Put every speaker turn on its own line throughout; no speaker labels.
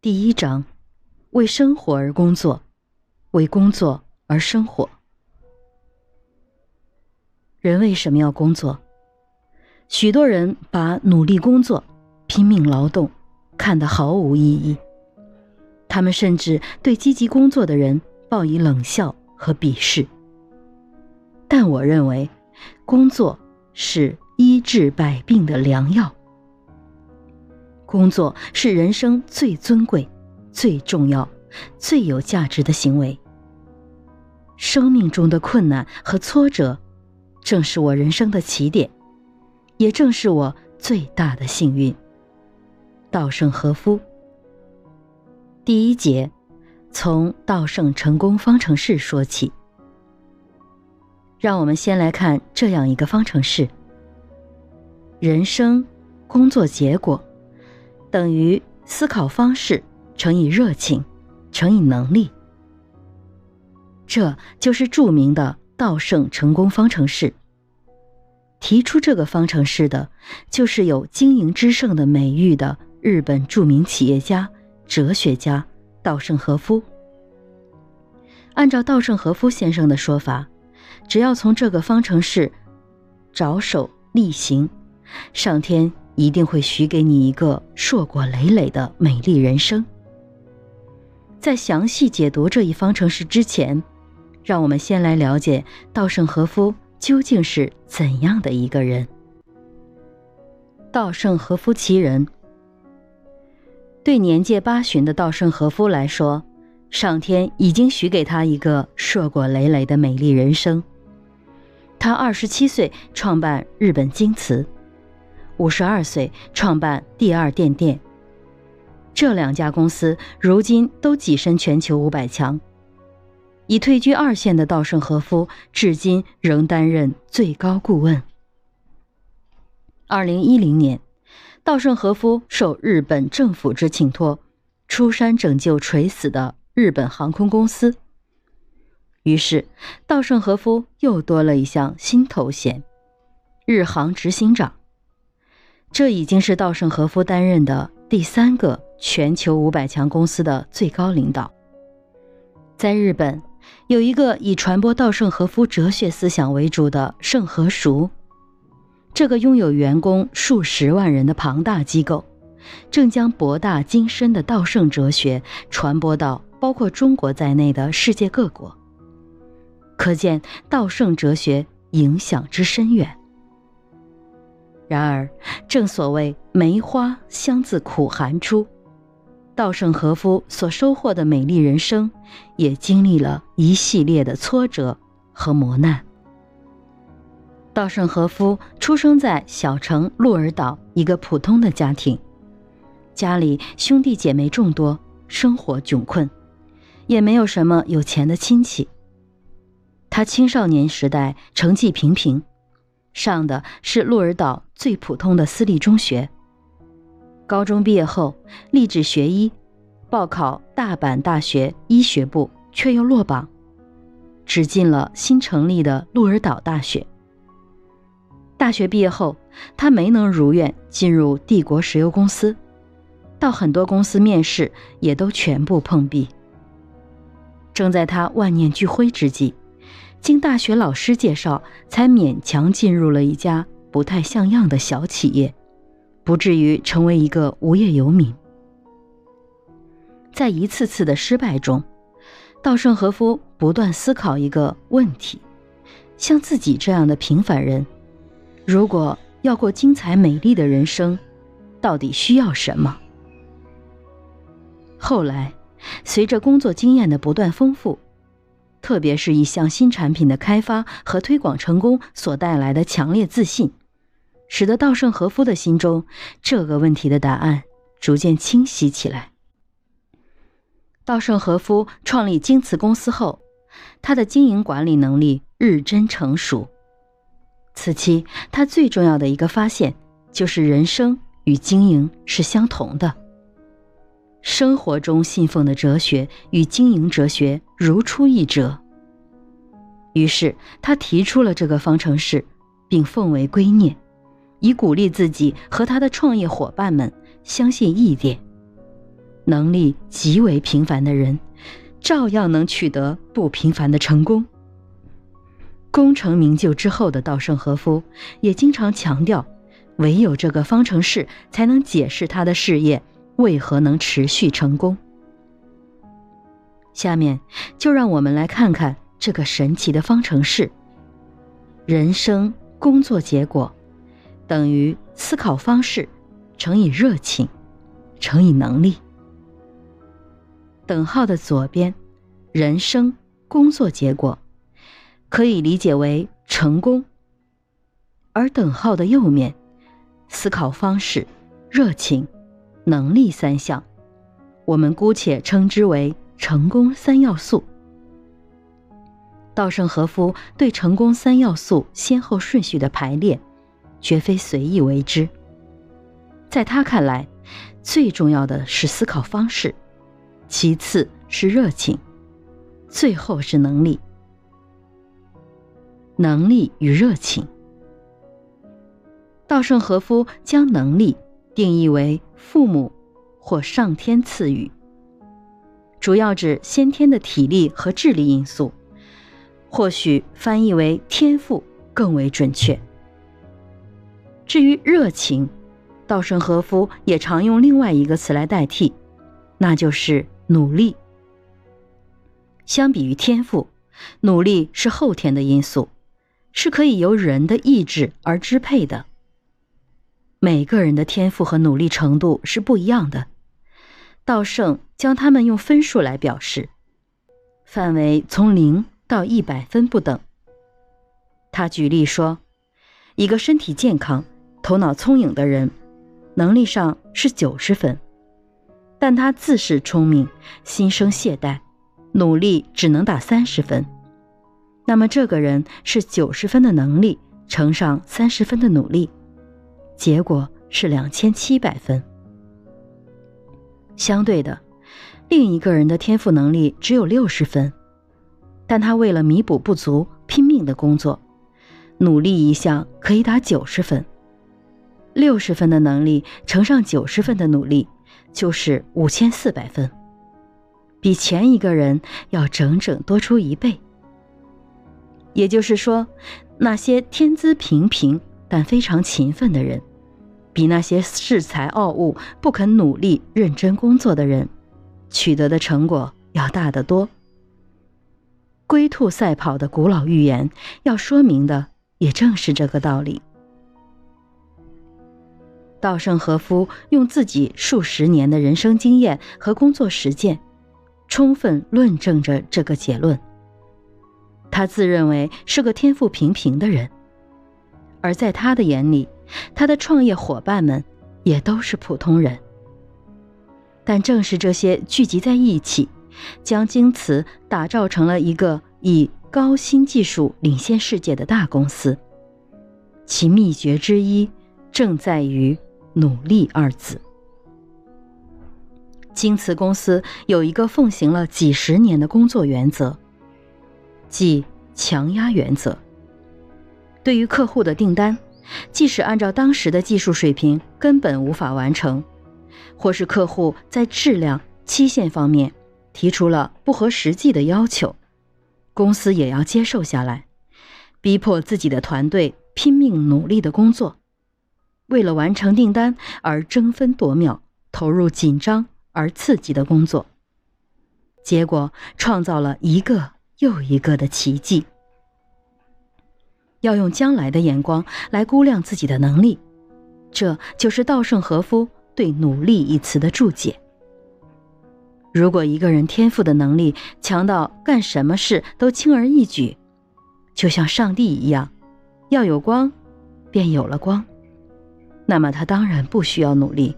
第一章：为生活而工作，为工作而生活。人为什么要工作？许多人把努力工作、拼命劳动看得毫无意义，他们甚至对积极工作的人报以冷笑和鄙视。但我认为，工作是医治百病的良药。工作是人生最尊贵、最重要、最有价值的行为。生命中的困难和挫折，正是我人生的起点，也正是我最大的幸运。稻盛和夫。第一节，从稻盛成功方程式说起。让我们先来看这样一个方程式：人生工作结果。等于思考方式乘以热情乘以能力，这就是著名的稻盛成功方程式。提出这个方程式的，就是有“经营之圣”的美誉的日本著名企业家、哲学家稻盛和夫。按照稻盛和夫先生的说法，只要从这个方程式着手力行，上天。一定会许给你一个硕果累累的美丽人生。在详细解读这一方程式之前，让我们先来了解稻盛和夫究竟是怎样的一个人。稻盛和夫其人，对年届八旬的稻盛和夫来说，上天已经许给他一个硕果累累的美丽人生。他二十七岁创办日本京瓷。五十二岁创办第二电电，这两家公司如今都跻身全球五百强。已退居二线的稻盛和夫，至今仍担任最高顾问。二零一零年，稻盛和夫受日本政府之请托，出山拯救垂死的日本航空公司。于是，稻盛和夫又多了一项新头衔——日航执行长。这已经是稻盛和夫担任的第三个全球五百强公司的最高领导。在日本，有一个以传播稻盛和夫哲学思想为主的盛和塾，这个拥有员工数十万人的庞大机构，正将博大精深的稻盛哲学传播到包括中国在内的世界各国。可见稻盛哲学影响之深远。然而，正所谓梅花香自苦寒出，稻盛和夫所收获的美丽人生，也经历了一系列的挫折和磨难。稻盛和夫出生在小城鹿儿岛一个普通的家庭，家里兄弟姐妹众多，生活窘困，也没有什么有钱的亲戚。他青少年时代成绩平平。上的是鹿儿岛最普通的私立中学。高中毕业后，立志学医，报考大阪大学医学部，却又落榜，只进了新成立的鹿儿岛大学。大学毕业后，他没能如愿进入帝国石油公司，到很多公司面试，也都全部碰壁。正在他万念俱灰之际。经大学老师介绍，才勉强进入了一家不太像样的小企业，不至于成为一个无业游民。在一次次的失败中，稻盛和夫不断思考一个问题：像自己这样的平凡人，如果要过精彩美丽的人生，到底需要什么？后来，随着工作经验的不断丰富。特别是一项新产品的开发和推广成功所带来的强烈自信，使得稻盛和夫的心中这个问题的答案逐渐清晰起来。稻盛和夫创立京瓷公司后，他的经营管理能力日臻成熟。此期，他最重要的一个发现就是人生与经营是相同的。生活中信奉的哲学与经营哲学如出一辙。于是他提出了这个方程式，并奉为圭臬，以鼓励自己和他的创业伙伴们相信一点：能力极为平凡的人，照样能取得不平凡的成功。功成名就之后的稻盛和夫也经常强调，唯有这个方程式才能解释他的事业为何能持续成功。下面就让我们来看看这个神奇的方程式：人生工作结果等于思考方式乘以热情乘以能力。等号的左边，人生工作结果。可以理解为成功，而等号的右面，思考方式、热情、能力三项，我们姑且称之为成功三要素。稻盛和夫对成功三要素先后顺序的排列，绝非随意为之。在他看来，最重要的是思考方式，其次是热情，最后是能力。能力与热情。稻盛和夫将能力定义为父母或上天赐予，主要指先天的体力和智力因素，或许翻译为天赋更为准确。至于热情，稻盛和夫也常用另外一个词来代替，那就是努力。相比于天赋，努力是后天的因素。是可以由人的意志而支配的。每个人的天赋和努力程度是不一样的。道圣将他们用分数来表示，范围从零到一百分不等。他举例说，一个身体健康、头脑聪颖的人，能力上是九十分，但他自恃聪明，心生懈怠，努力只能打三十分。那么这个人是九十分的能力乘上三十分的努力，结果是两千七百分。相对的，另一个人的天赋能力只有六十分，但他为了弥补不足拼命的工作，努力一项可以打九十分。六十分的能力乘上九十分的努力，就是五千四百分，比前一个人要整整多出一倍。也就是说，那些天资平平但非常勤奋的人，比那些恃才傲物、不肯努力认真工作的人，取得的成果要大得多。龟兔赛跑的古老寓言，要说明的也正是这个道理。稻盛和夫用自己数十年的人生经验和工作实践，充分论证着这个结论。他自认为是个天赋平平的人，而在他的眼里，他的创业伙伴们也都是普通人。但正是这些聚集在一起，将京瓷打造成了一个以高新技术领先世界的大公司。其秘诀之一，正在于“努力”二字。京瓷公司有一个奉行了几十年的工作原则。即强压原则。对于客户的订单，即使按照当时的技术水平根本无法完成，或是客户在质量、期限方面提出了不合实际的要求，公司也要接受下来，逼迫自己的团队拼命努力的工作，为了完成订单而争分夺秒投入紧张而刺激的工作，结果创造了一个。又一个的奇迹。要用将来的眼光来估量自己的能力，这就是稻盛和夫对“努力”一词的注解。如果一个人天赋的能力强到干什么事都轻而易举，就像上帝一样，要有光，便有了光，那么他当然不需要努力。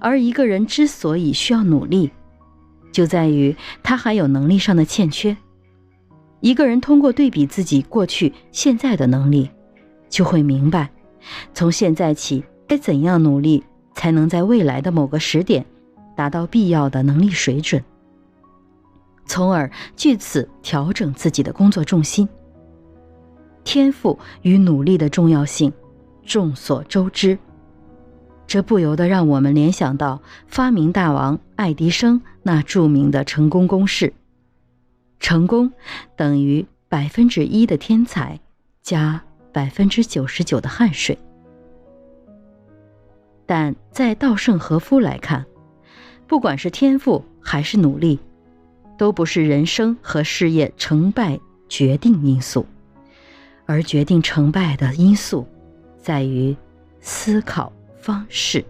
而一个人之所以需要努力，就在于他还有能力上的欠缺。一个人通过对比自己过去、现在的能力，就会明白，从现在起该怎样努力，才能在未来的某个时点达到必要的能力水准，从而据此调整自己的工作重心。天赋与努力的重要性，众所周知。这不由得让我们联想到发明大王爱迪生那著名的成功公式：成功等于百分之一的天才加百分之九十九的汗水。但在稻盛和夫来看，不管是天赋还是努力，都不是人生和事业成败决定因素，而决定成败的因素，在于思考方式。